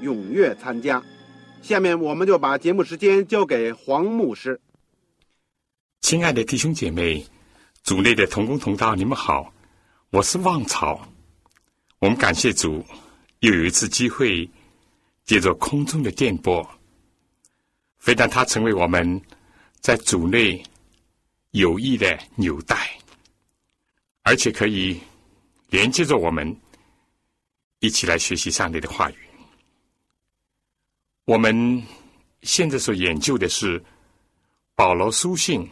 踊跃参加。下面我们就把节目时间交给黄牧师。亲爱的弟兄姐妹，组内的同工同道，你们好，我是旺草。我们感谢主，又有一次机会，借着空中的电波，非但它成为我们在组内。有益的纽带，而且可以连接着我们一起来学习上帝的话语。我们现在所研究的是保罗书信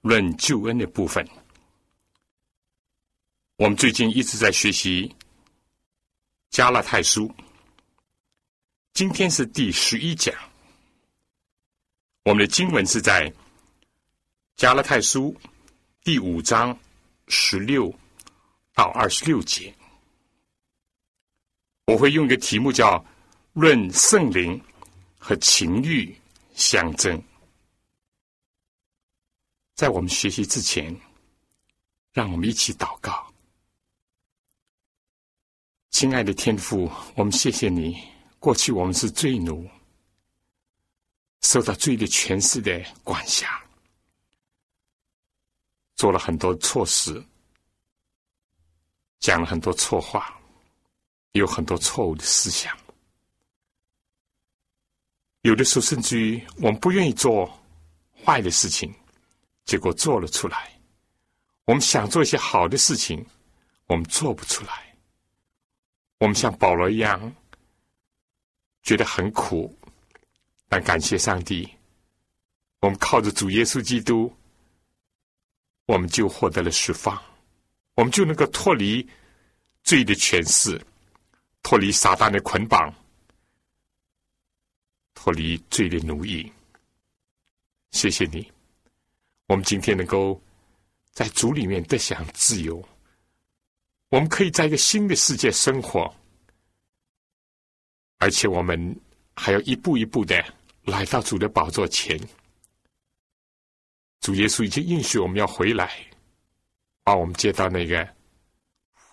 论救恩的部分。我们最近一直在学习加拉太书，今天是第十一讲。我们的经文是在。加拉太书第五章十六到二十六节，我会用一个题目叫“论圣灵和情欲相争”。在我们学习之前，让我们一起祷告。亲爱的天父，我们谢谢你。过去我们是罪奴，受到罪的权势的管辖。做了很多错事，讲了很多错话，有很多错误的思想。有的时候，甚至于我们不愿意做坏的事情，结果做了出来；我们想做一些好的事情，我们做不出来。我们像保罗一样，觉得很苦，但感谢上帝，我们靠着主耶稣基督。我们就获得了释放，我们就能够脱离罪的权势，脱离撒旦的捆绑，脱离罪的奴役。谢谢你，我们今天能够在主里面得享自由，我们可以在一个新的世界生活，而且我们还要一步一步的来到主的宝座前。主耶稣已经应许我们要回来，把我们接到那个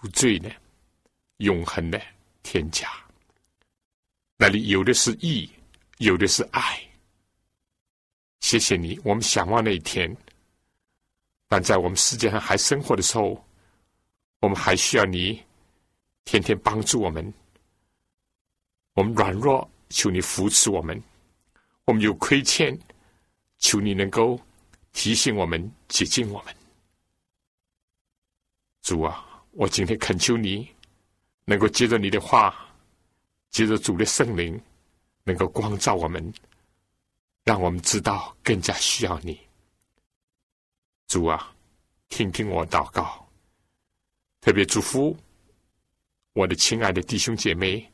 无罪的、永恒的天家。那里有的是义，有的是爱。谢谢你，我们向往那一天。但在我们世界上还生活的时候，我们还需要你天天帮助我们。我们软弱，求你扶持我们；我们有亏欠，求你能够。提醒我们，接近我们，主啊！我今天恳求你，能够接着你的话，接着主的圣灵，能够光照我们，让我们知道更加需要你。主啊，听听我祷告，特别祝福我的亲爱的弟兄姐妹，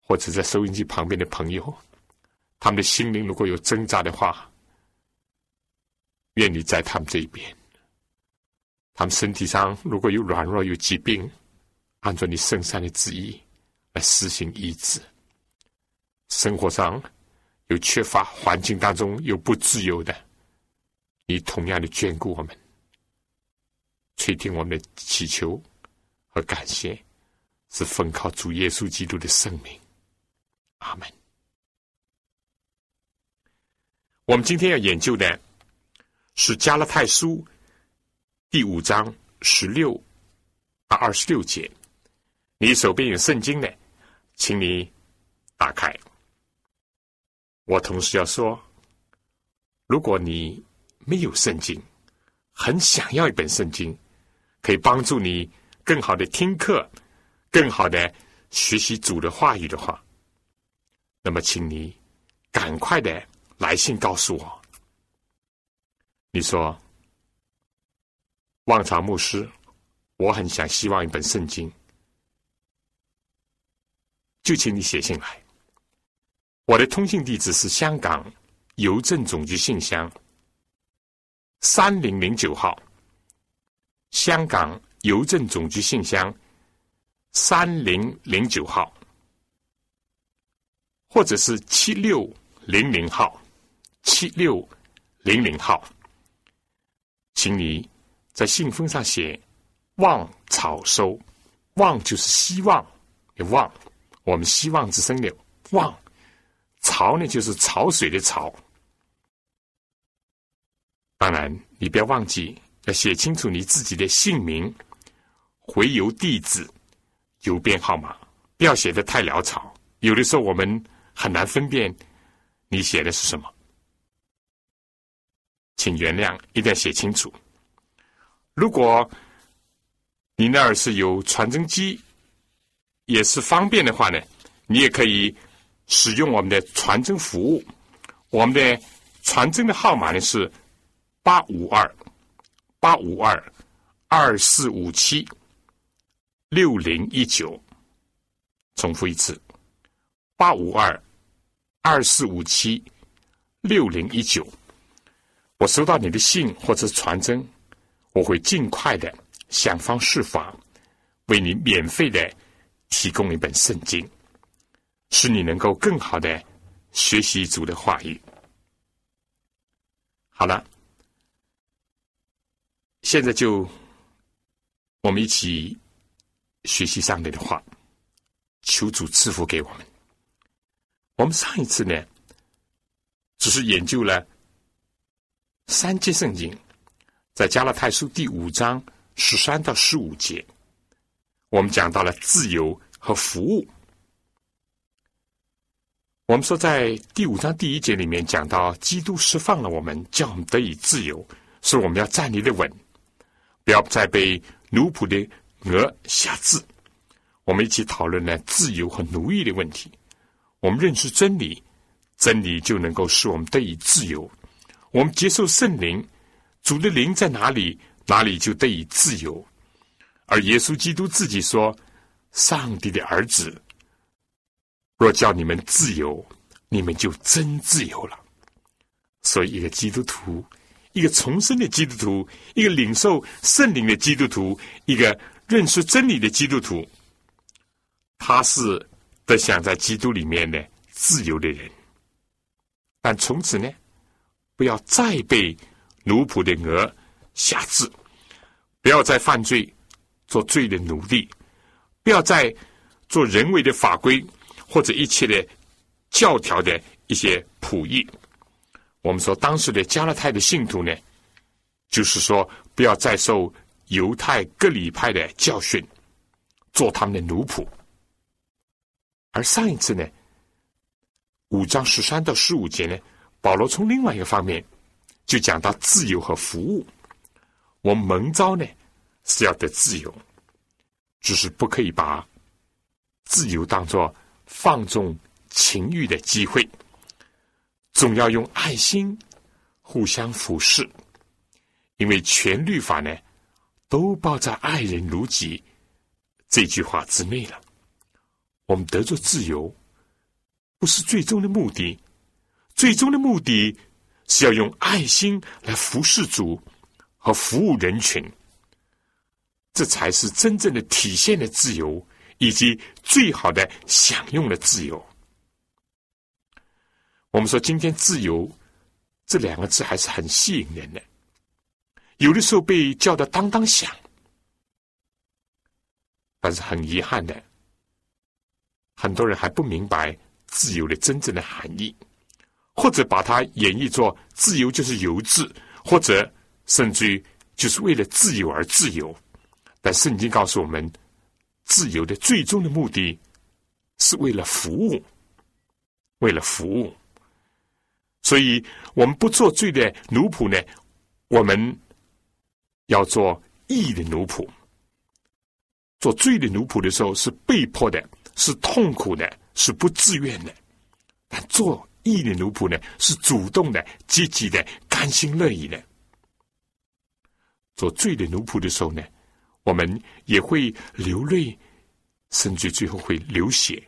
或者在收音机旁边的朋友，他们的心灵如果有挣扎的话。愿你在他们这一边，他们身体上如果有软弱、有疾病，按照你圣善的旨意来施行医治；生活上有缺乏、环境当中有不自由的，你同样的眷顾我们，垂听我们的祈求和感谢，是奉靠主耶稣基督的圣名。阿门。我们今天要研究的。是加拉太书第五章十六到二十六节。你手边有圣经的，请你打开。我同时要说，如果你没有圣经，很想要一本圣经，可以帮助你更好的听课，更好的学习主的话语的话，那么请你赶快的来信告诉我。你说，望潮牧师，我很想希望一本圣经，就请你写信来。我的通信地址是香港邮政总局信箱三零零九号，香港邮政总局信箱三零零九号，或者是七六零零号，七六零零号，请你在信封上写“望草收”，望就是希望，望我们希望之声的望。潮呢，就是潮水的潮。当然，你不要忘记要写清楚你自己的姓名、回邮地址、邮编号码，不要写的太潦草。有的时候我们很难分辨你写的是什么，请原谅，一定要写清楚。如果你那儿是有传真机，也是方便的话呢，你也可以。使用我们的传真服务，我们的传真的号码呢是八五二八五二二四五七六零一九。重复一次，八五二二四五七六零一九。我收到你的信或者传真，我会尽快的想方设法为你免费的提供一本圣经。使你能够更好的学习主的话语。好了，现在就我们一起学习上帝的话，求主赐福给我们。我们上一次呢，只是研究了三节圣经，在加拉太书第五章十三到十五节，我们讲到了自由和服务。我们说，在第五章第一节里面讲到，基督释放了我们，叫我们得以自由，说我们要站立的稳，不要再被奴仆的鹅辖制。我们一起讨论了自由和奴役的问题。我们认识真理，真理就能够使我们得以自由。我们接受圣灵，主的灵在哪里，哪里就得以自由。而耶稣基督自己说：“上帝的儿子。”若叫你们自由，你们就真自由了。所以，一个基督徒，一个重生的基督徒，一个领受圣灵的基督徒，一个认识真理的基督徒，他是得享在基督里面的自由的人。但从此呢，不要再被奴仆的鹅辖制，不要再犯罪，做罪的奴隶，不要再做人为的法规。或者一切的教条的一些仆役，我们说当时的加勒泰的信徒呢，就是说不要再受犹太各里派的教训，做他们的奴仆。而上一次呢，五章十三到十五节呢，保罗从另外一个方面就讲到自由和服务。我们蒙召呢是要得自由，只是不可以把自由当做。放纵情欲的机会，总要用爱心互相服侍，因为全律法呢，都包在“爱人如己”这句话之内了。我们得着自由，不是最终的目的，最终的目的是要用爱心来服侍主和服务人群，这才是真正的体现的自由。以及最好的享用的自由。我们说，今天“自由”这两个字还是很吸引人的，有的时候被叫的当当响，但是很遗憾的，很多人还不明白自由的真正的含义，或者把它演绎作自由就是由自，或者甚至于就是为了自由而自由。但圣经告诉我们。自由的最终的目的是为了服务，为了服务。所以，我们不做罪的奴仆呢，我们要做义的奴仆。做罪的奴仆的时候是被迫的，是痛苦的，是不自愿的；但做义的奴仆呢，是主动的、积极的、甘心乐意的。做罪的奴仆的时候呢，我们也会流泪，甚至最后会流血。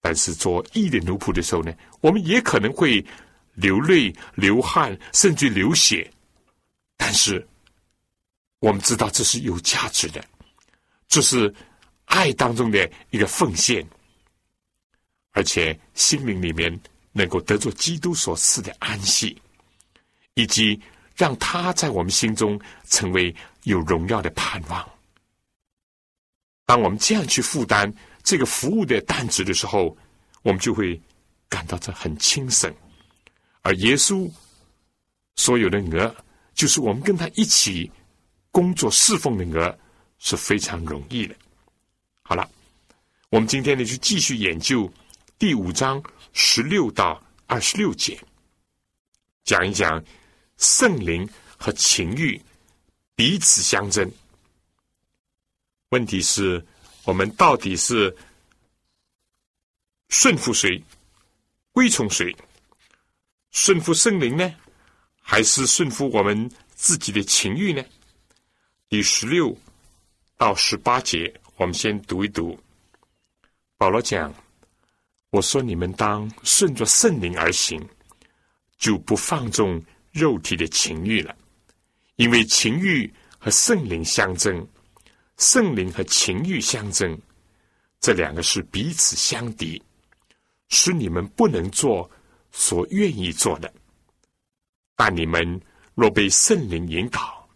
但是做义的奴仆的时候呢，我们也可能会流泪、流汗，甚至流血。但是我们知道这是有价值的，这是爱当中的一个奉献，而且心灵里面能够得着基督所赐的安息，以及让他在我们心中成为有荣耀的盼望。当我们这样去负担。这个服务的担子的时候，我们就会感到这很轻省，而耶稣所有的鹅，就是我们跟他一起工作侍奉的鹅，是非常容易的。好了，我们今天呢就继续研究第五章十六到二十六节，讲一讲圣灵和情欲彼此相争。问题是。我们到底是顺服谁、归从谁？顺服圣灵呢，还是顺服我们自己的情欲呢？第十六到十八节，我们先读一读。保罗讲：“我说你们当顺着圣灵而行，就不放纵肉体的情欲了，因为情欲和圣灵相争。”圣灵和情欲相争，这两个是彼此相敌，使你们不能做所愿意做的。但你们若被圣灵引导，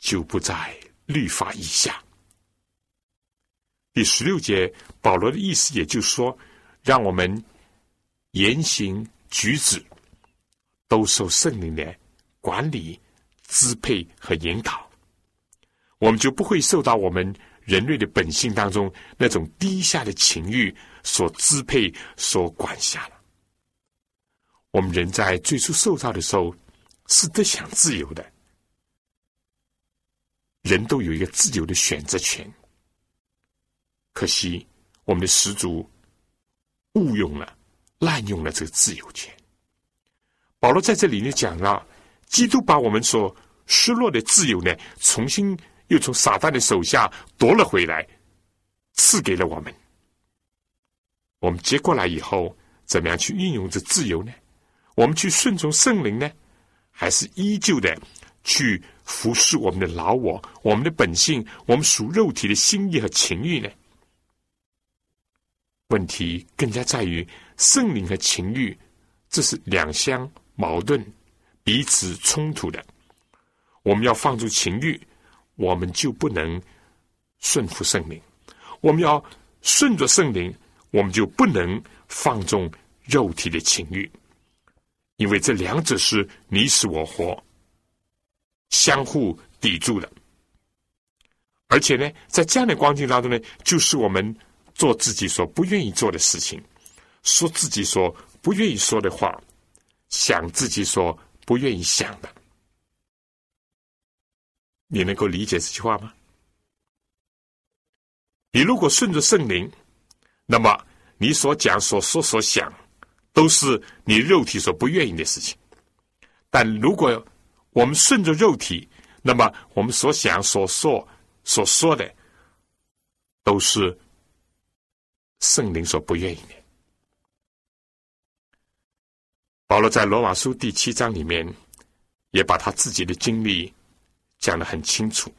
就不在律法以下。第十六节，保罗的意思也就是说，让我们言行举止都受圣灵的管理、支配和引导。我们就不会受到我们人类的本性当中那种低下的情欲所支配、所管辖了。我们人在最初受造的时候是得享自由的，人都有一个自由的选择权。可惜我们的始祖误用了、滥用了这个自由权。保罗在这里呢讲了，基督把我们所失落的自由呢重新。又从撒旦的手下夺了回来，赐给了我们。我们接过来以后，怎么样去运用这自由呢？我们去顺从圣灵呢，还是依旧的去服侍我们的老我、我们的本性、我们属肉体的心意和情欲呢？问题更加在于圣灵和情欲，这是两相矛盾、彼此冲突的。我们要放逐情欲。我们就不能顺服圣灵，我们要顺着圣灵，我们就不能放纵肉体的情欲，因为这两者是你死我活、相互抵触的。而且呢，在这样的光景当中呢，就是我们做自己所不愿意做的事情，说自己所不愿意说的话，想自己所不愿意想的。你能够理解这句话吗？你如果顺着圣灵，那么你所讲、所说、所想，都是你肉体所不愿意的事情；但如果我们顺着肉体，那么我们所想、所说、所说的，都是圣灵所不愿意的。保罗在罗马书第七章里面，也把他自己的经历。讲得很清楚。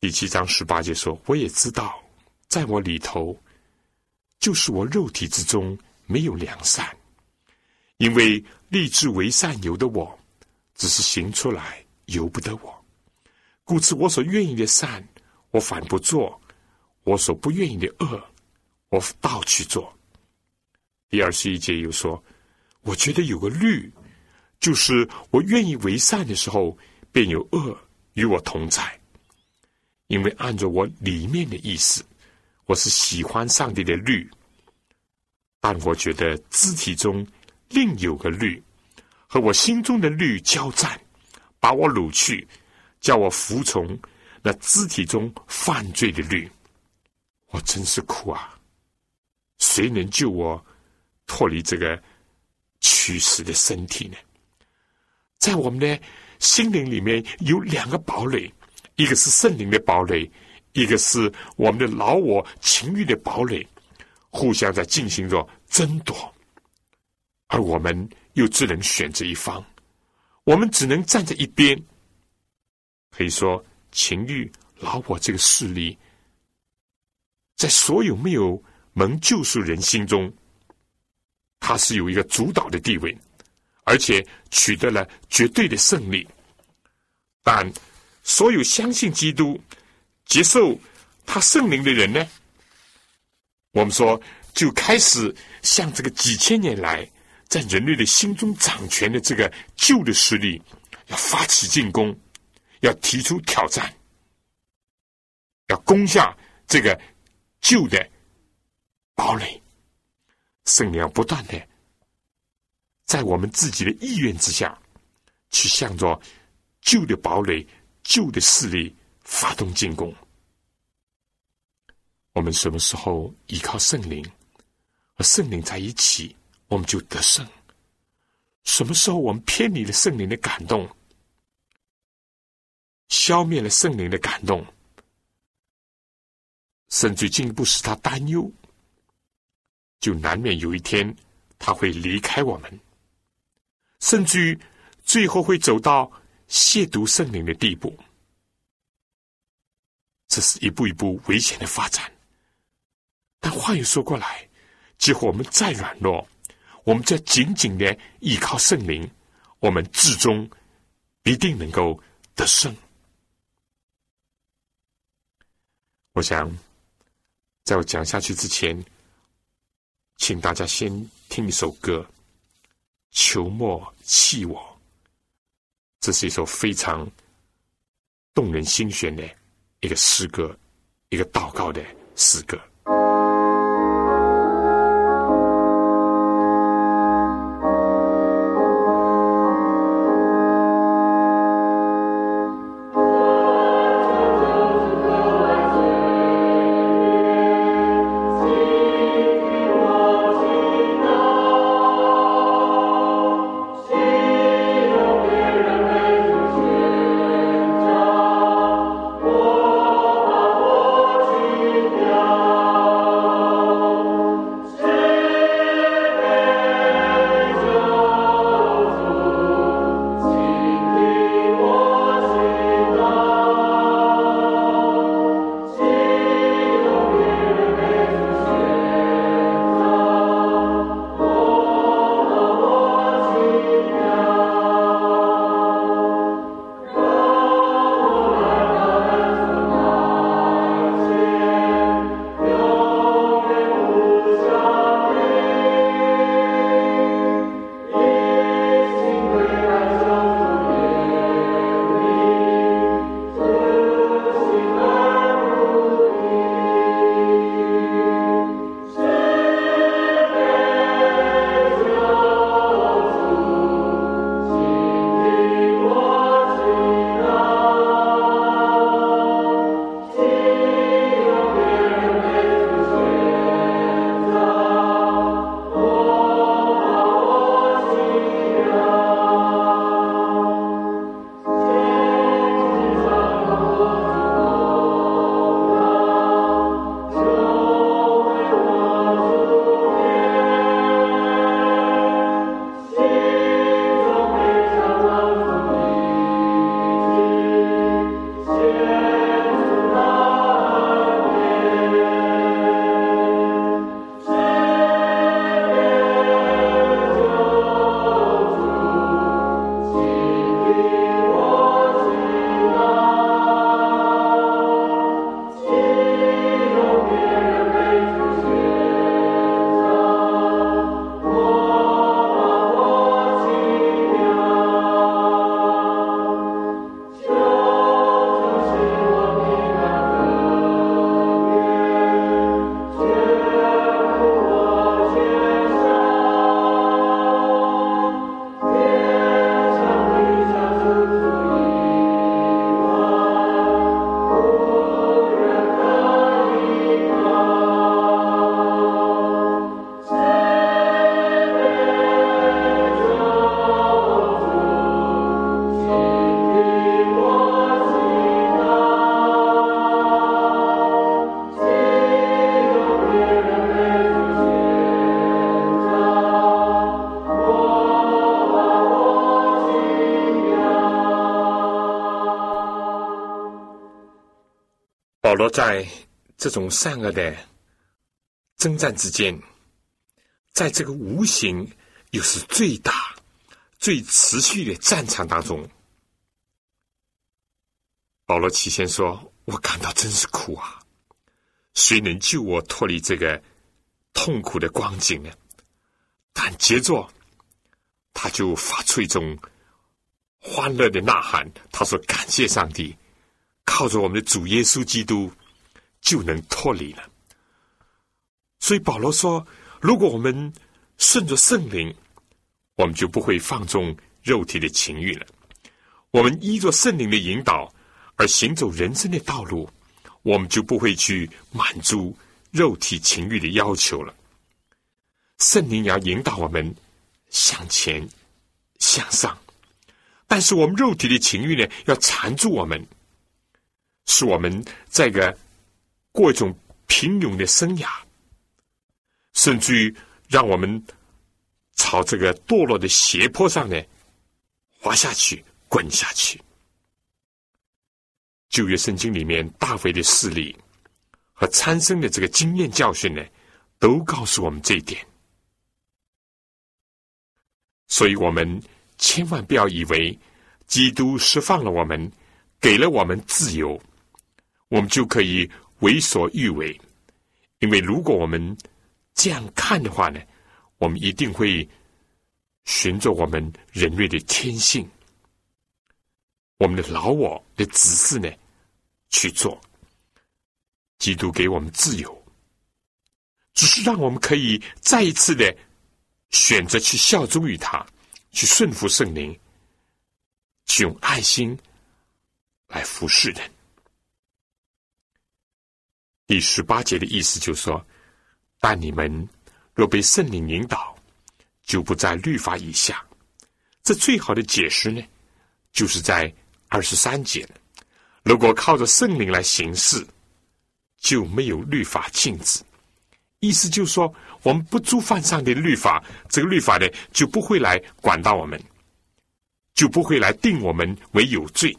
第七章十八节说：“我也知道，在我里头，就是我肉体之中没有良善，因为立志为善由的我，只是行出来由不得我。故此，我所愿意的善，我反不做；我所不愿意的恶，我倒去做。”第二十一节又说：“我觉得有个律，就是我愿意为善的时候。”便有恶与我同在，因为按照我里面的意思，我是喜欢上帝的律，但我觉得肢体中另有个律和我心中的律交战，把我掳去，叫我服从那肢体中犯罪的律。我真是苦啊！谁能救我脱离这个驱使的身体呢？在我们的心灵里面有两个堡垒，一个是圣灵的堡垒，一个是我们的老我情欲的堡垒，互相在进行着争夺，而我们又只能选择一方，我们只能站在一边。可以说，情欲老我这个势力。在所有没有蒙救赎人心中，他是有一个主导的地位，而且取得了绝对的胜利。但所有相信基督、接受他圣灵的人呢？我们说就开始向这个几千年来在人类的心中掌权的这个旧的势力，要发起进攻，要提出挑战，要攻下这个。旧的堡垒，圣灵不断的在我们自己的意愿之下，去向着旧的堡垒、旧的势力发动进攻。我们什么时候依靠圣灵和圣灵在一起，我们就得胜；什么时候我们偏离了圣灵的感动，消灭了圣灵的感动。甚至进一步使他担忧，就难免有一天他会离开我们，甚至于最后会走到亵渎圣灵的地步。这是一步一步危险的发展。但话又说过来，几乎我们再软弱，我们再紧紧的依靠圣灵，我们至终必定能够得胜。我想。在我讲下去之前，请大家先听一首歌，《求莫弃我》。这是一首非常动人心弦的一个诗歌，一个祷告的诗歌。罗在这种善恶的征战之间，在这个无形又是最大、最持续的战场当中，保罗起先说：“我感到真是苦啊！谁能救我脱离这个痛苦的光景呢？”但接着，他就发出一种欢乐的呐喊，他说：“感谢上帝。”靠着我们的主耶稣基督就能脱离了。所以保罗说：“如果我们顺着圣灵，我们就不会放纵肉体的情欲了。我们依着圣灵的引导而行走人生的道路，我们就不会去满足肉体情欲的要求了。圣灵要引导我们向前向上，但是我们肉体的情欲呢，要缠住我们。”使我们在个过一种平庸的生涯，甚至于让我们朝这个堕落的斜坡上呢滑下去、滚下去。旧约圣经里面大卫的事例和参生的这个经验教训呢，都告诉我们这一点。所以我们千万不要以为基督释放了我们，给了我们自由。我们就可以为所欲为，因为如果我们这样看的话呢，我们一定会循着我们人类的天性，我们的老我的指示呢去做。基督给我们自由，只是让我们可以再一次的选择去效忠于他，去顺服圣灵，去用爱心来服侍人。第十八节的意思就是说，但你们若被圣灵引导，就不在律法以下。这最好的解释呢，就是在二十三节如果靠着圣灵来行事，就没有律法禁止。意思就是说，我们不触犯上帝的律法，这个律法呢就不会来管到我们，就不会来定我们为有罪。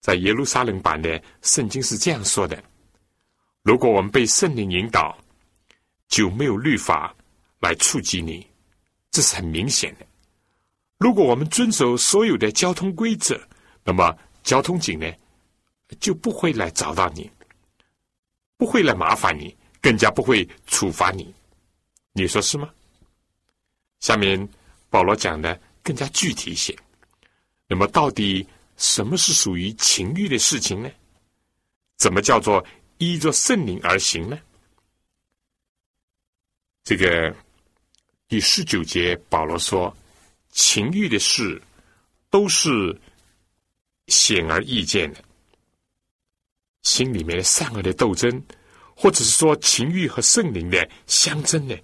在耶路撒冷版的圣经是这样说的。如果我们被圣灵引导，就没有律法来触及你，这是很明显的。如果我们遵守所有的交通规则，那么交通警呢就不会来找到你，不会来麻烦你，更加不会处罚你。你说是吗？下面保罗讲的更加具体一些。那么，到底什么是属于情欲的事情呢？怎么叫做？依着圣灵而行呢？这个第十九节，保罗说：“情欲的事都是显而易见的，心里面的善恶的斗争，或者是说情欲和圣灵的相争呢，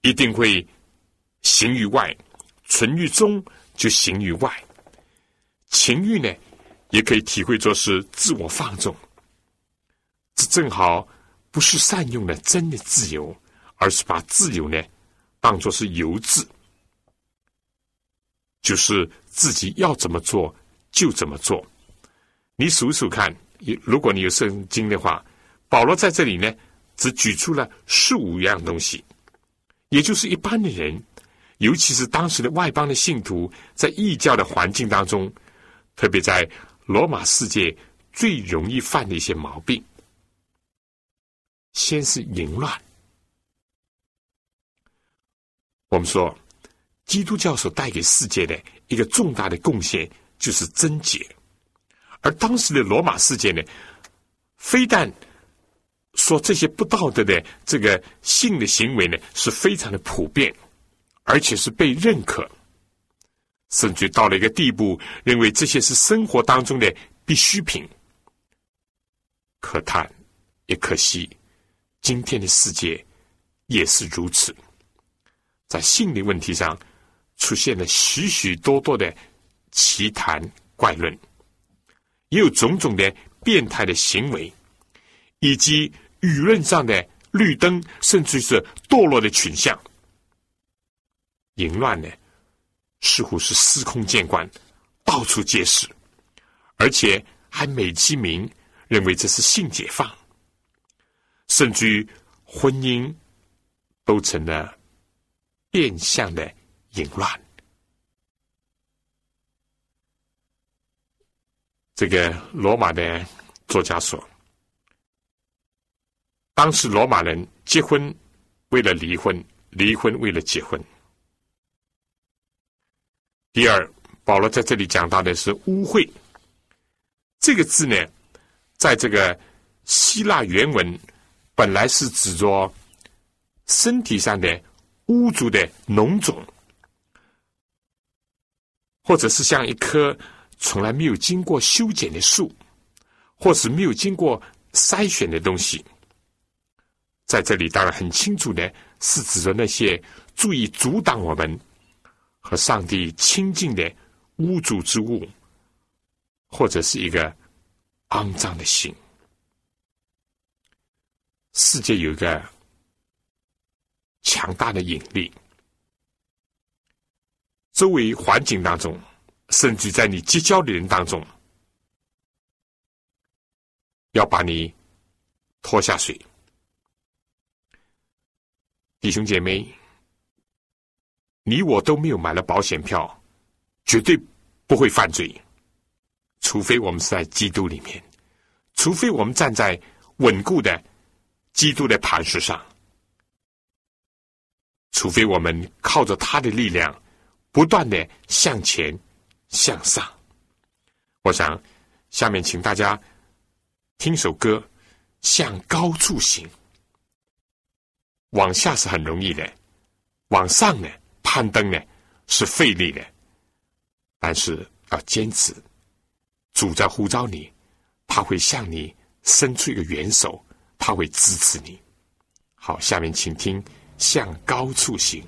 一定会行于外，存于中就行于外。情欲呢，也可以体会作是自我放纵。”这正好不是善用了真的自由，而是把自由呢当作是由自，就是自己要怎么做就怎么做。你数数看，如果你有圣经的话，保罗在这里呢只举出了十五样东西，也就是一般的人，尤其是当时的外邦的信徒，在异教的环境当中，特别在罗马世界最容易犯的一些毛病。先是淫乱。我们说，基督教所带给世界的一个重大的贡献就是贞洁，而当时的罗马世界呢，非但说这些不道德的这个性的行为呢是非常的普遍，而且是被认可，甚至到了一个地步，认为这些是生活当中的必需品。可叹，也可惜。今天的世界也是如此，在性的问题上出现了许许多多的奇谈怪论，也有种种的变态的行为，以及舆论上的绿灯，甚至是堕落的倾向。淫乱呢，似乎是司空见惯，到处皆是，而且还美其名认为这是性解放，甚至于婚姻都成了变相的淫乱。这个罗马的作家说，当时罗马人结婚为了离婚，离婚为了结婚。第二，保罗在这里讲到的是污秽这个字呢，在这个希腊原文本来是指着身体上的污浊的脓肿，或者是像一棵从来没有经过修剪的树，或是没有经过筛选的东西。在这里当然很清楚的是指着那些注意阻挡我们。和上帝亲近的污浊之物，或者是一个肮脏的心。世界有一个强大的引力，周围环境当中，甚至在你结交的人当中，要把你拖下水，弟兄姐妹。你我都没有买了保险票，绝对不会犯罪，除非我们是在基督里面，除非我们站在稳固的基督的磐石上，除非我们靠着他的力量不断的向前向上。我想下面请大家听首歌，《向高处行》，往下是很容易的，往上呢？攀登呢是费力的，但是要坚持。主在呼召你，他会向你伸出一个援手，他会支持你。好，下面请听《向高处行》。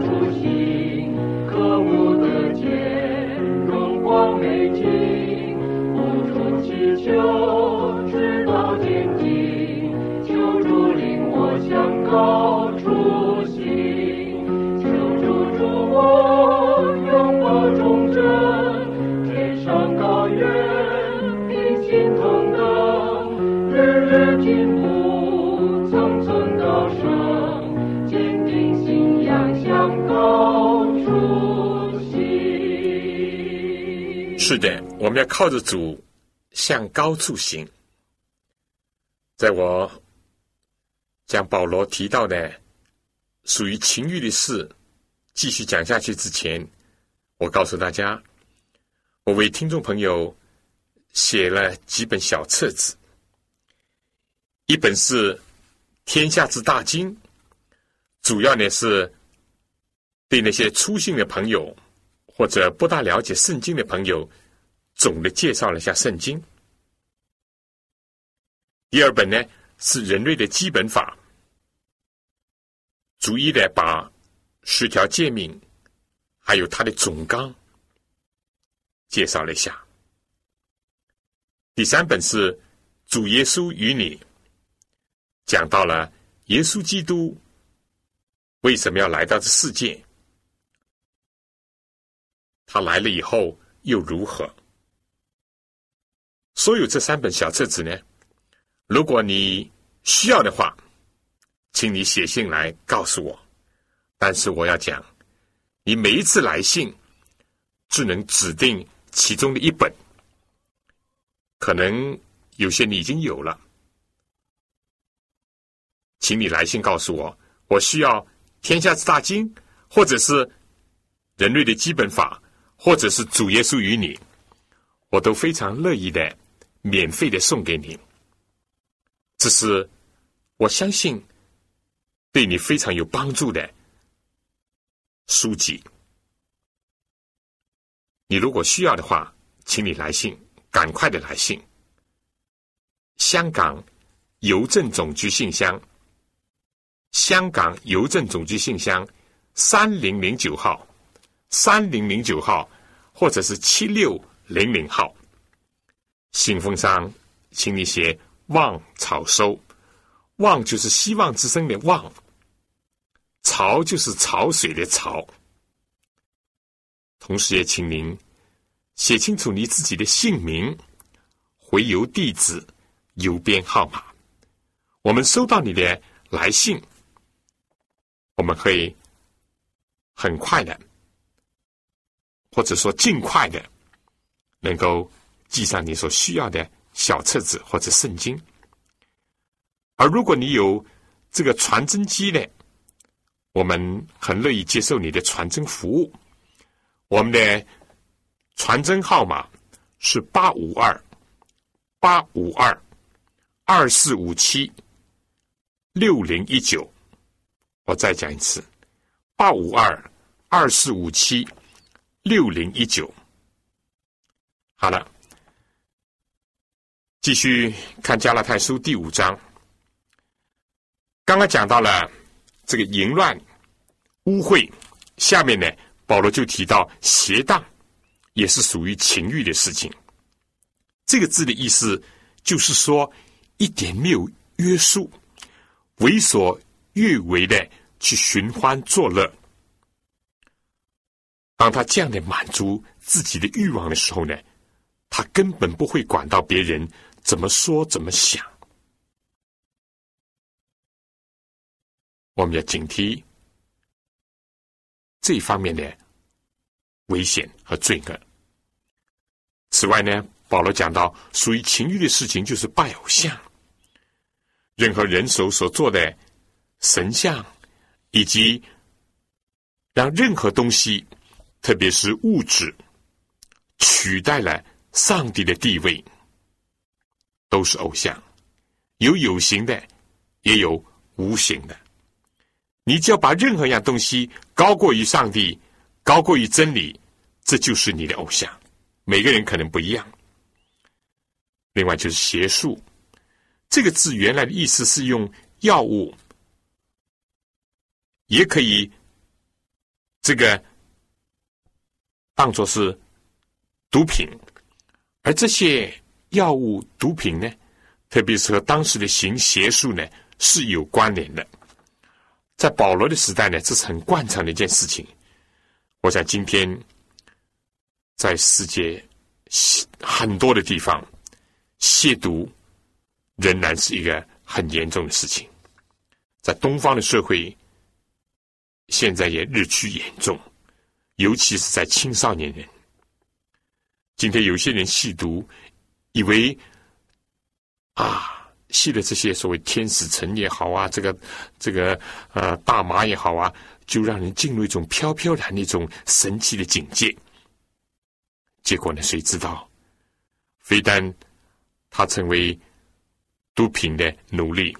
初心，可慕得见，荣光美景，不出祈求。是的，我们要靠着主向高处行。在我将保罗提到的属于情欲的事继续讲下去之前，我告诉大家，我为听众朋友写了几本小册子，一本是《天下之大经》，主要呢是对那些粗心的朋友或者不大了解圣经的朋友。总的介绍了一下圣经。第二本呢是人类的基本法，逐一的把十条诫命还有它的总纲介绍了一下。第三本是主耶稣与你，讲到了耶稣基督为什么要来到这世界？他来了以后又如何？所有这三本小册子呢？如果你需要的话，请你写信来告诉我。但是我要讲，你每一次来信，只能指定其中的一本。可能有些你已经有了，请你来信告诉我，我需要《天下之大经》，或者是《人类的基本法》，或者是《主耶稣与你》，我都非常乐意的免费的送给你。这是我相信对你非常有帮助的。书籍，你如果需要的话，请你来信，赶快的来信。香港邮政总局信箱，香港邮政总局信箱三零零九号，三零零九号，或者是七六零零号。信封上，请你写“望草收”，“望”就是希望之声的“望”。潮就是潮水的潮，同时也请您写清楚你自己的姓名、回邮地址、邮编号码。我们收到你的来信，我们会很快的，或者说尽快的，能够寄上你所需要的小册子或者圣经。而如果你有这个传真机呢？我们很乐意接受你的传真服务。我们的传真号码是八五二八五二二四五七六零一九。我再讲一次：八五二二四五七六零一九。好了，继续看加拉太书第五章。刚刚讲到了。这个淫乱、污秽，下面呢，保罗就提到邪荡，也是属于情欲的事情。这个字的意思就是说，一点没有约束，为所欲为的去寻欢作乐。当他这样的满足自己的欲望的时候呢，他根本不会管到别人怎么说、怎么想。我们要警惕这一方面的危险和罪恶。此外呢，保罗讲到，属于情欲的事情就是拜偶像，任何人手所做的神像，以及让任何东西，特别是物质，取代了上帝的地位，都是偶像，有有形的，也有无形的。你只要把任何一样东西高过于上帝，高过于真理，这就是你的偶像。每个人可能不一样。另外就是邪术，这个字原来的意思是用药物，也可以这个当做是毒品，而这些药物、毒品呢，特别是和当时的行邪术呢是有关联的。在保罗的时代呢，这是很惯常的一件事情。我想今天在世界很多的地方，亵渎仍然是一个很严重的事情。在东方的社会，现在也日趋严重，尤其是在青少年人。今天有些人吸毒，以为啊。吸的这些所谓天使尘也好啊，这个这个呃大麻也好啊，就让人进入一种飘飘然的一种神奇的境界。结果呢，谁知道？非但他成为毒品的奴隶，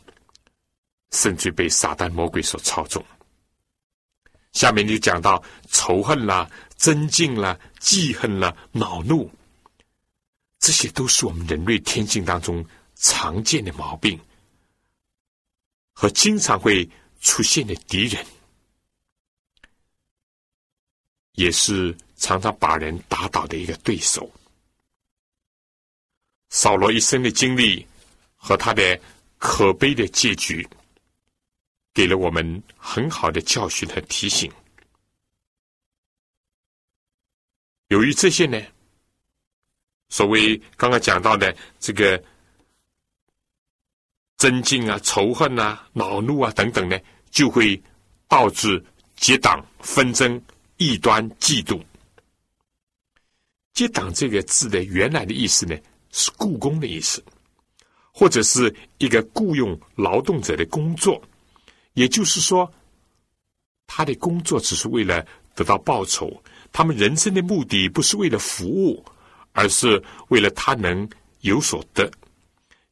甚至被撒旦魔鬼所操纵。下面就讲到仇恨啦、尊敬啦、记恨啦、恼怒，这些都是我们人类天性当中。常见的毛病和经常会出现的敌人，也是常常把人打倒的一个对手。扫罗一生的经历和他的可悲的结局，给了我们很好的教训和提醒。由于这些呢，所谓刚刚讲到的这个增进啊、仇恨啊、恼怒啊等等呢，就会导致结党、纷争、异端、嫉妒。结党这个字的原来的意思呢，是雇工的意思，或者是一个雇佣劳动者的工作。也就是说，他的工作只是为了得到报酬，他们人生的目的不是为了服务，而是为了他能有所得。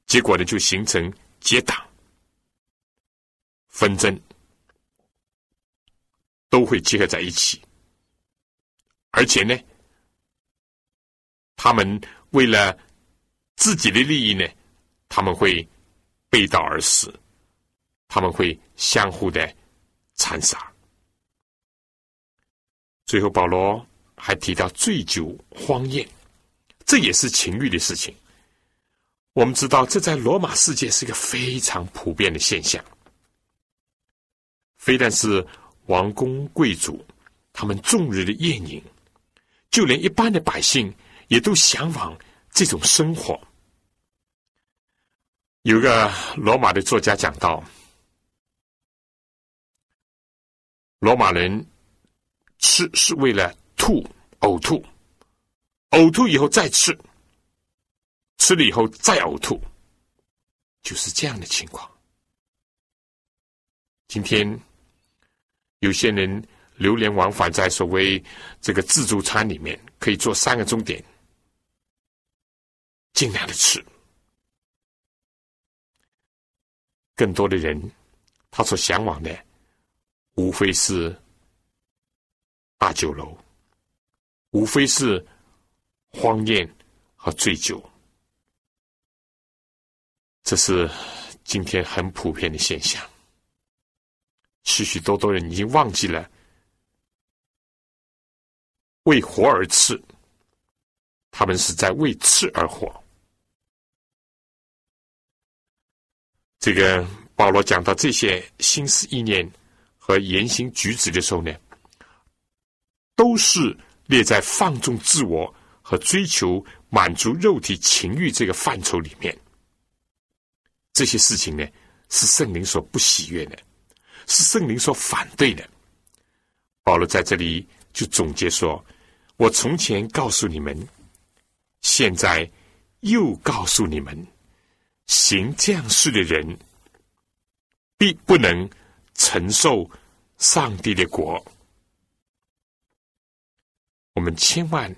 结果呢，就形成结党、纷争，都会结合在一起，而且呢。他们为了自己的利益呢，他们会背道而驰，他们会相互的残杀。最后，保罗还提到醉酒荒宴，这也是情欲的事情。我们知道，这在罗马世界是一个非常普遍的现象，非但是王公贵族，他们终日的宴饮，就连一般的百姓。也都向往这种生活。有个罗马的作家讲到，罗马人吃是为了吐、呕吐，呕吐以后再吃，吃了以后再呕吐，就是这样的情况。今天有些人流连往返在所谓这个自助餐里面，可以做三个钟点。尽量的吃，更多的人，他所向往的，无非是大酒楼，无非是荒宴和醉酒，这是今天很普遍的现象。许许多多人已经忘记了为活而吃，他们是在为吃而活。这个保罗讲到这些心思意念和言行举止的时候呢，都是列在放纵自我和追求满足肉体情欲这个范畴里面。这些事情呢，是圣灵所不喜悦的，是圣灵所反对的。保罗在这里就总结说：“我从前告诉你们，现在又告诉你们。”行这样事的人，必不能承受上帝的国。我们千万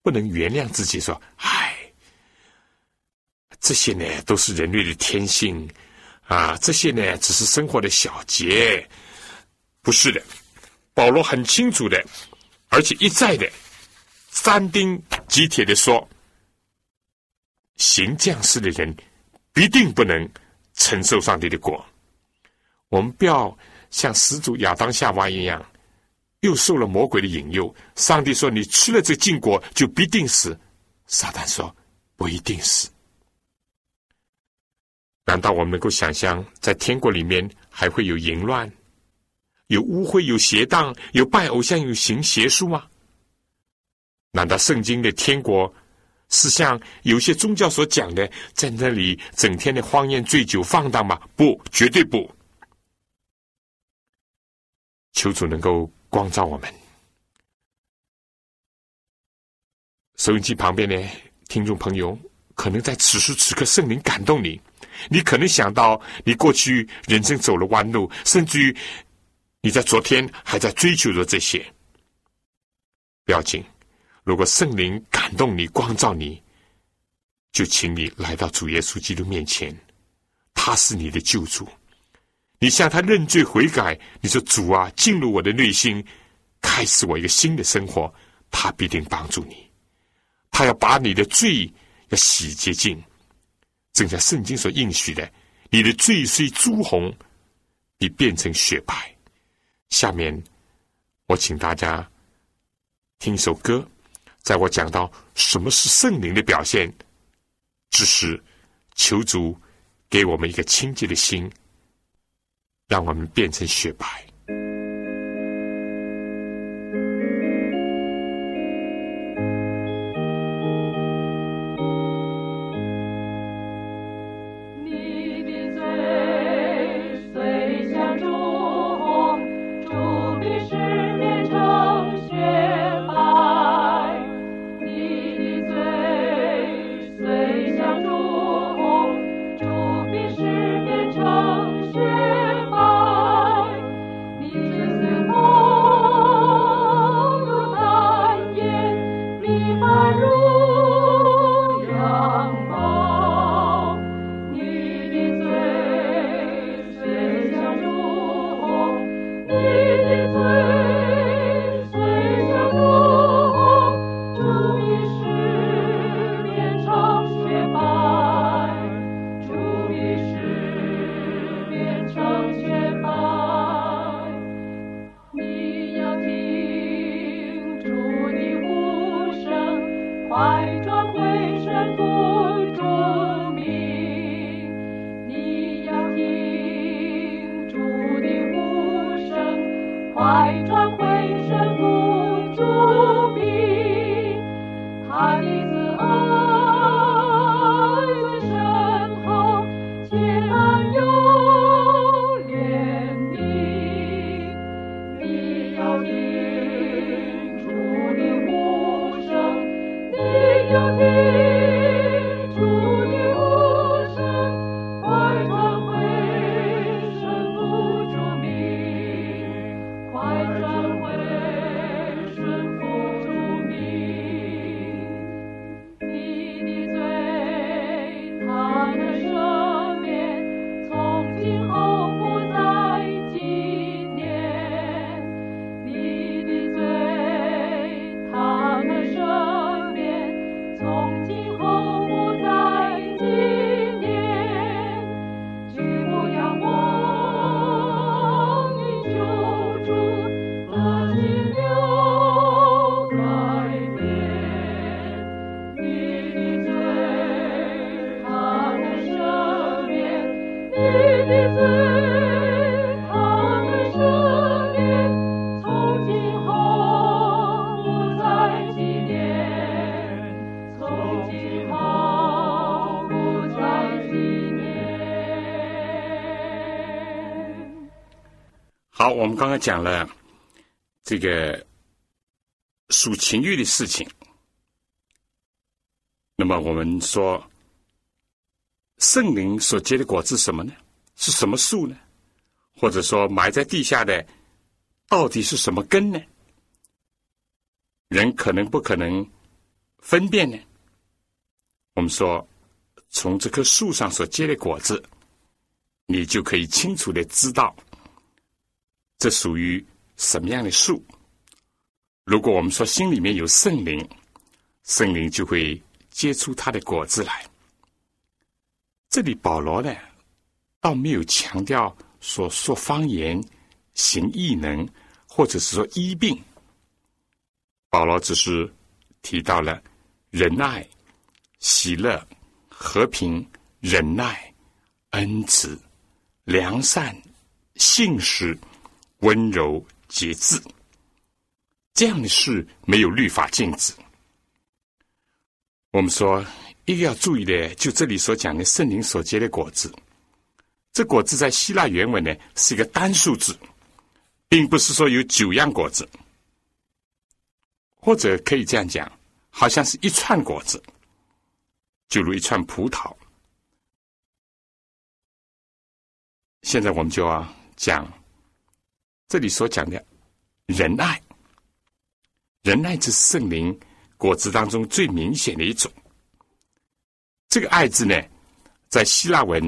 不能原谅自己，说：“唉，这些呢都是人类的天性啊，这些呢只是生活的小节。”不是的，保罗很清楚的，而且一再的三钉击铁的说：“行这样事的人。”必定不能承受上帝的果。我们不要像始祖亚当夏娃一样，又受了魔鬼的引诱。上帝说：“你吃了这禁果，就必定死。”撒旦说：“不一定死。”难道我们能够想象，在天国里面还会有淫乱、有污秽、有邪荡、有拜偶像、有行邪术吗？难道圣经的天国？是像有些宗教所讲的，在那里整天的荒宴、醉酒、放荡吗？不，绝对不。求主能够光照我们。收音机旁边的听众朋友，可能在此时此刻圣灵感动你，你可能想到你过去人生走了弯路，甚至于你在昨天还在追求着这些，不要紧。如果圣灵感动你、光照你，就请你来到主耶稣基督面前，他是你的救主。你向他认罪悔改，你说：“主啊，进入我的内心，开始我一个新的生活。”他必定帮助你，他要把你的罪要洗洁净，正像圣经所应许的：“你的罪虽朱红，必变成雪白。”下面，我请大家听一首歌。在我讲到什么是圣灵的表现之时，求主给我们一个清洁的心，让我们变成雪白。百转回身。好，我们刚刚讲了这个属情欲的事情。那么我们说，圣灵所结的果子什么呢？是什么树呢？或者说埋在地下的到底是什么根呢？人可能不可能分辨呢？我们说，从这棵树上所结的果子，你就可以清楚的知道。这属于什么样的树？如果我们说心里面有圣灵，圣灵就会结出它的果子来。这里保罗呢，倒没有强调说说方言、行异能，或者是说医病。保罗只是提到了仁爱、喜乐、和平、忍耐、恩慈、良善、信实。温柔节制，这样的事没有律法禁止。我们说一个要注意的，就这里所讲的圣灵所结的果子，这果子在希腊原文呢是一个单数字，并不是说有九样果子，或者可以这样讲，好像是一串果子，就如一串葡萄。现在我们就要讲。这里所讲的仁爱，仁爱是圣灵果子当中最明显的一种。这个“爱”字呢，在希腊文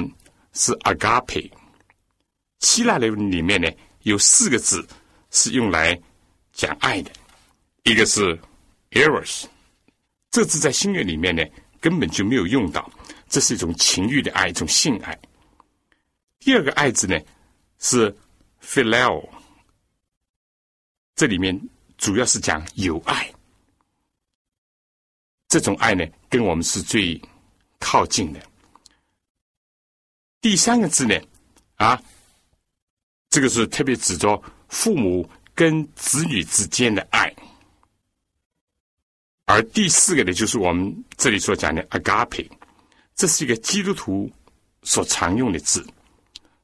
是 agape，希腊文里面呢有四个字是用来讲爱的，一个是 eros，这字在新约里面呢根本就没有用到，这是一种情欲的爱，一种性爱。第二个“爱”字呢是 phileo。这里面主要是讲有爱，这种爱呢，跟我们是最靠近的。第三个字呢，啊这个是特别指着父母跟子女之间的爱。而第四个呢，就是我们这里所讲的 agape，这是一个基督徒所常用的字，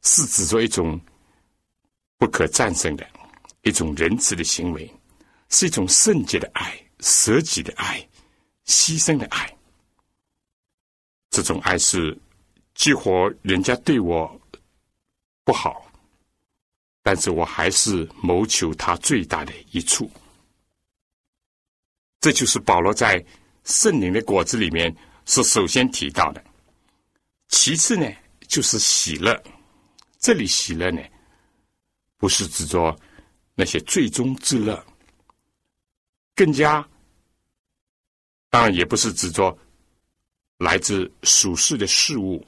是指着一种不可战胜的一种仁慈的行为，是一种圣洁的爱、舍己的爱、牺牲的爱。这种爱是激活人家对我不好，但是我还是谋求他最大的益处。这就是保罗在圣灵的果子里面是首先提到的。其次呢，就是喜乐。这里喜乐呢，不是指着那些最终之乐，更加当然也不是指着来自属世的事物，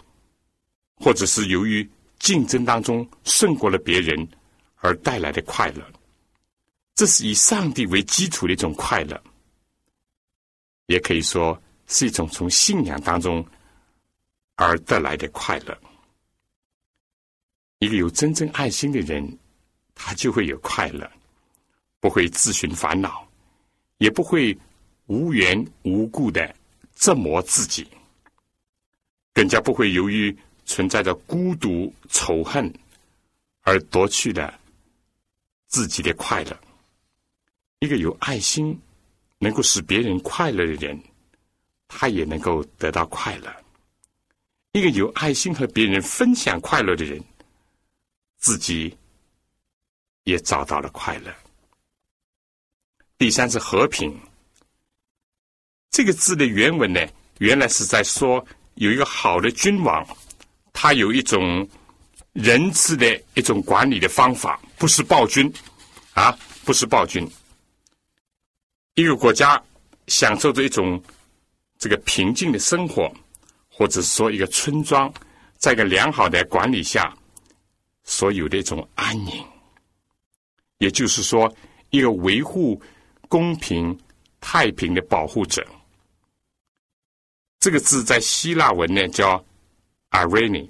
或者是由于竞争当中胜过了别人而带来的快乐。这是以上帝为基础的一种快乐。也可以说是一种从信仰当中而得来的快乐。一个有真正爱心的人，他就会有快乐，不会自寻烦恼，也不会无缘无故的折磨自己，更加不会由于存在着孤独、仇恨而夺去了自己的快乐。一个有爱心。能够使别人快乐的人，他也能够得到快乐。一个有爱心和别人分享快乐的人，自己也找到了快乐。第三是和平。这个字的原文呢，原来是在说有一个好的君王，他有一种仁慈的一种管理的方法，不是暴君啊，不是暴君。一个国家享受着一种这个平静的生活，或者说一个村庄在一个良好的管理下所有的一种安宁，也就是说，一个维护公平太平的保护者。这个字在希腊文呢叫 “areni”，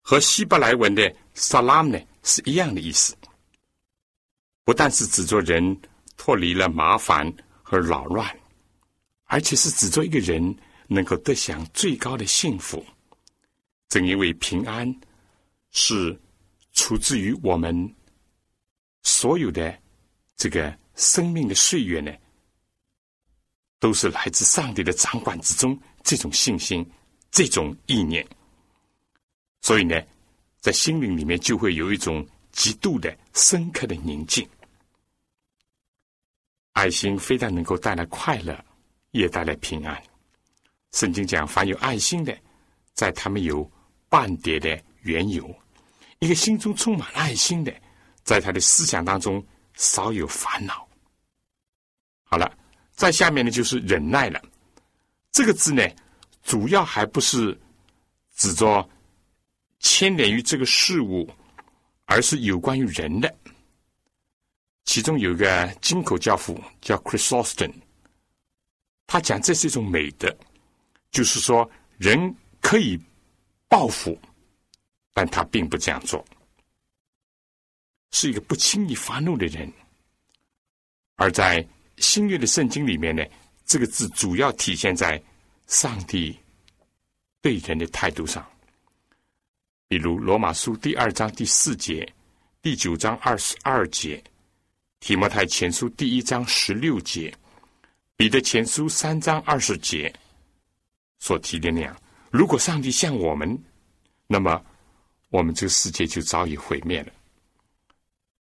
和希伯来文的 “salam” 呢是一样的意思，不但是指做人。脱离了麻烦和扰乱，而且是指做一个人能够得享最高的幸福。正因为平安是出自于我们所有的这个生命的岁月呢，都是来自上帝的掌管之中。这种信心，这种意念，所以呢，在心灵里面就会有一种极度的深刻的宁静。爱心非但能够带来快乐，也带来平安。圣经讲，凡有爱心的，在他们有半点的缘由；一个心中充满爱心的，在他的思想当中少有烦恼。好了，在下面呢就是忍耐了。这个字呢，主要还不是指着牵连于这个事物，而是有关于人的。其中有一个金口教父叫 Chrysostom，他讲这是一种美德，就是说人可以报复，但他并不这样做，是一个不轻易发怒的人。而在新约的圣经里面呢，这个字主要体现在上帝对人的态度上，比如罗马书第二章第四节、第九章二十二节。提摩太前书第一章十六节，彼得前书三章二十节所提的那样，如果上帝像我们，那么我们这个世界就早已毁灭了。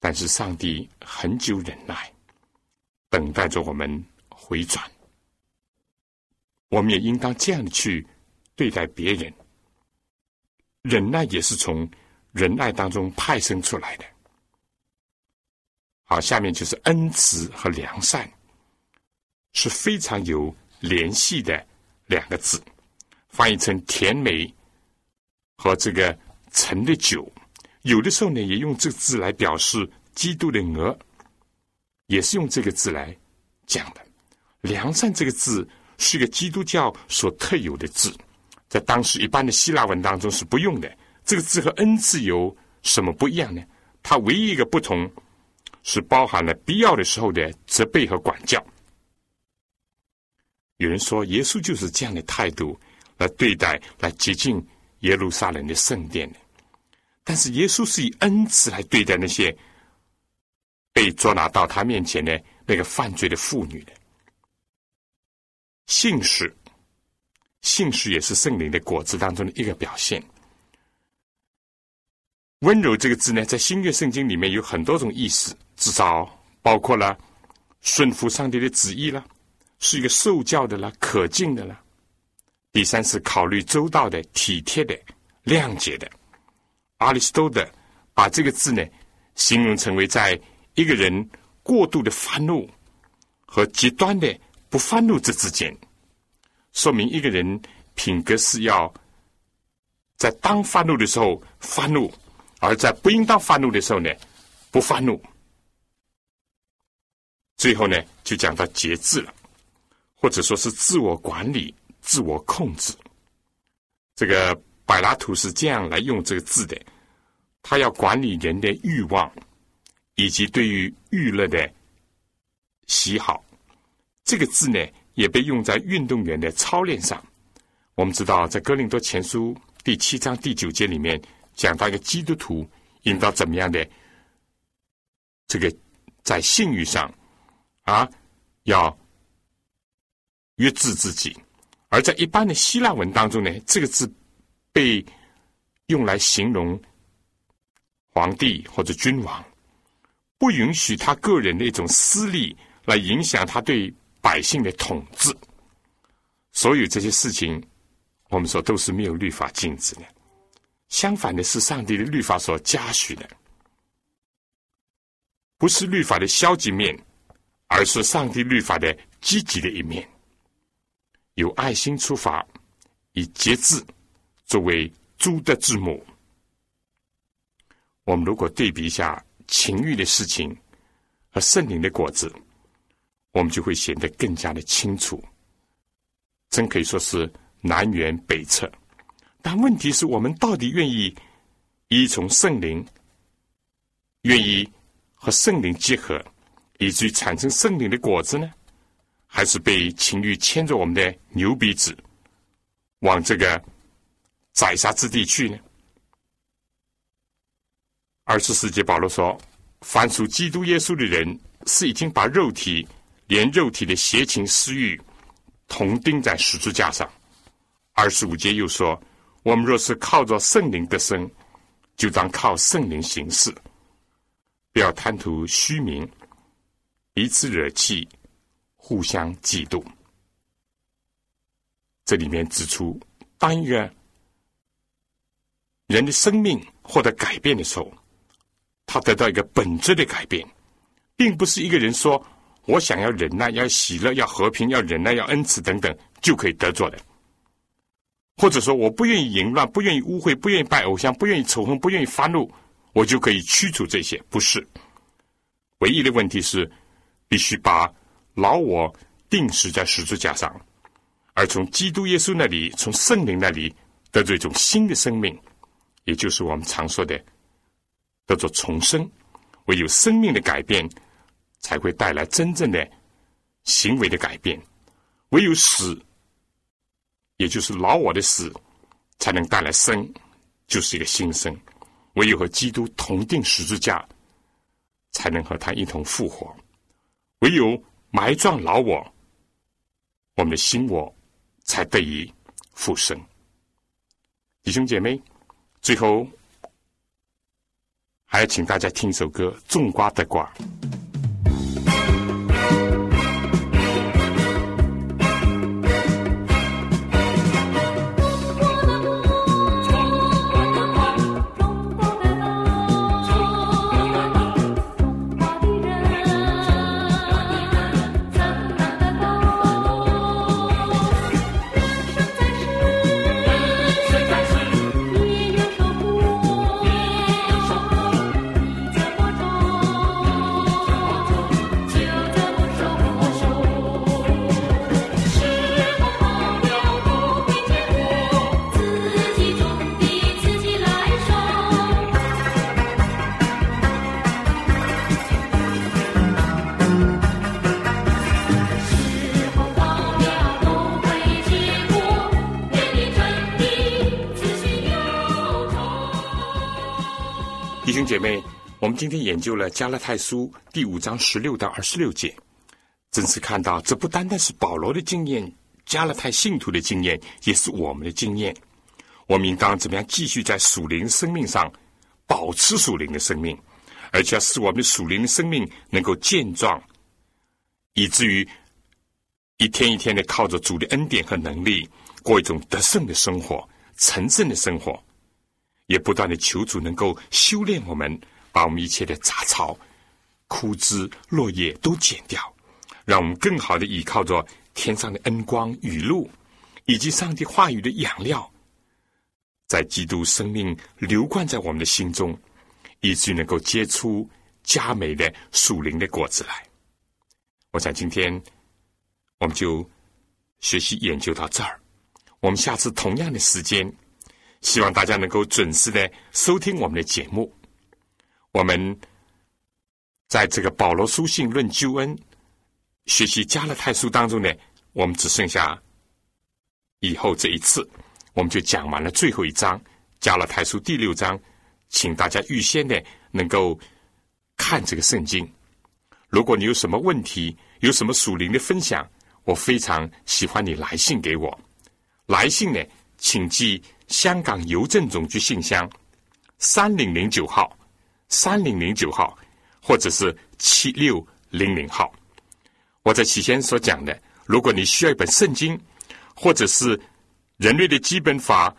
但是上帝很久忍耐，等待着我们回转。我们也应当这样去对待别人。忍耐也是从仁爱当中派生出来的。好，下面就是恩慈和良善，是非常有联系的两个字，翻译成甜美和这个陈的酒。有的时候呢，也用这个字来表示基督的鹅，也是用这个字来讲的。良善这个字是一个基督教所特有的字，在当时一般的希腊文当中是不用的。这个字和恩字有什么不一样呢？它唯一一个不同是包含了必要的时候的责备和管教。有人说，耶稣就是这样的态度来对待、来接近耶路撒冷的圣殿的。但是，耶稣是以恩慈来对待那些被捉拿到他面前的那个犯罪的妇女的。信使，信使也是圣灵的果子当中的一个表现。温柔这个字呢，在新约圣经里面有很多种意思，至少包括了顺服上帝的旨意了，是一个受教的了，可敬的了。第三是考虑周到的、体贴的、谅解的。阿里斯多德把这个字呢，形容成为在一个人过度的发怒和极端的不发怒这之间，说明一个人品格是要在当发怒的时候发怒。而在不应当发怒的时候呢，不发怒。最后呢，就讲到节制了，或者说是自我管理、自我控制。这个柏拉图是这样来用这个字的，他要管理人的欲望，以及对于娱乐的喜好。这个字呢，也被用在运动员的操练上。我们知道，在哥林多前书第七章第九节里面。讲到一个基督徒应当怎么样的这个在信誉上啊，要约制自己；而在一般的希腊文当中呢，这个字被用来形容皇帝或者君王，不允许他个人的一种私利来影响他对百姓的统治。所有这些事情，我们说都是没有律法禁止的。相反的是，上帝的律法所嘉许的，不是律法的消极面，而是上帝律法的积极的一面。有爱心出发，以节制作为诸的之母。我们如果对比一下情欲的事情和圣灵的果子，我们就会显得更加的清楚。真可以说是南辕北辙。但问题是我们到底愿意依从圣灵，愿意和圣灵结合，以至于产生圣灵的果子呢？还是被情欲牵着我们的牛鼻子，往这个宰杀之地去呢？二十世纪保罗说：“凡属基督耶稣的人，是已经把肉体连肉体的邪情私欲同钉在十字架上。”二十五节又说。我们若是靠着圣灵得生，就当靠圣灵行事，不要贪图虚名，彼此惹气，互相嫉妒。这里面指出，当一个人的生命获得改变的时候，他得到一个本质的改变，并不是一个人说我想要忍耐、要喜乐、要和平、要忍耐、要恩慈等等就可以得着的。或者说，我不愿意淫乱，不愿意污秽，不愿意拜偶像，不愿意仇恨，不愿意发怒，我就可以驱除这些？不是。唯一的问题是，必须把老我定死在十字架上，而从基督耶稣那里，从圣灵那里得着一种新的生命，也就是我们常说的叫做重生。唯有生命的改变，才会带来真正的行为的改变。唯有死。也就是老我的死，才能带来生，就是一个新生。唯有和基督同定十字架，才能和他一同复活。唯有埋葬老我，我们的心我才得以复生。弟兄姐妹，最后还要请大家听一首歌《种瓜得瓜》。究了加拉太书第五章十六到二十六节，真是看到这不单单是保罗的经验，加拉太信徒的经验，也是我们的经验。我们应当怎么样继续在属灵生命上保持属灵的生命，而且使我们的属灵的生命能够健壮，以至于一天一天的靠着主的恩典和能力，过一种得胜的生活、成圣的生活。也不断的求主能够修炼我们，把我们一切的杂草、枯枝、落叶都剪掉，让我们更好的依靠着天上的恩光、雨露，以及上帝话语的养料，在基督生命流灌在我们的心中，以至于能够结出佳美的属灵的果子来。我想今天我们就学习研究到这儿，我们下次同样的时间。希望大家能够准时的收听我们的节目。我们在这个保罗书信论救恩学习加勒泰书当中呢，我们只剩下以后这一次，我们就讲完了最后一章加勒泰书第六章，请大家预先的能够看这个圣经。如果你有什么问题，有什么属灵的分享，我非常喜欢你来信给我。来信呢，请寄。香港邮政总局信箱三零零九号，三零零九号，或者是七六零零号。我在起先所讲的，如果你需要一本圣经，或者是人类的基本法、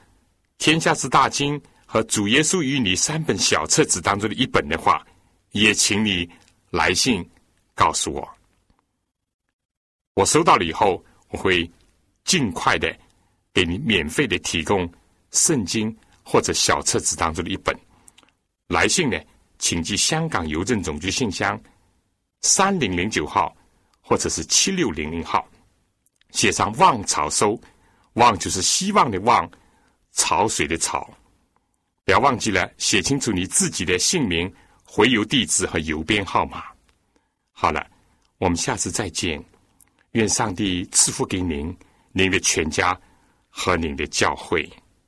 天下之大经和主耶稣与你三本小册子当中的一本的话，也请你来信告诉我。我收到了以后，我会尽快的给你免费的提供。圣经或者小册子当中的一本，来信呢，请寄香港邮政总局信箱三零零九号，或者是七六零零号，写上“望潮收”，“望”就是希望的“望”，潮水的“潮”，不要忘记了写清楚你自己的姓名、回邮地址和邮编号码。好了，我们下次再见，愿上帝赐福给您、您的全家和您的教会。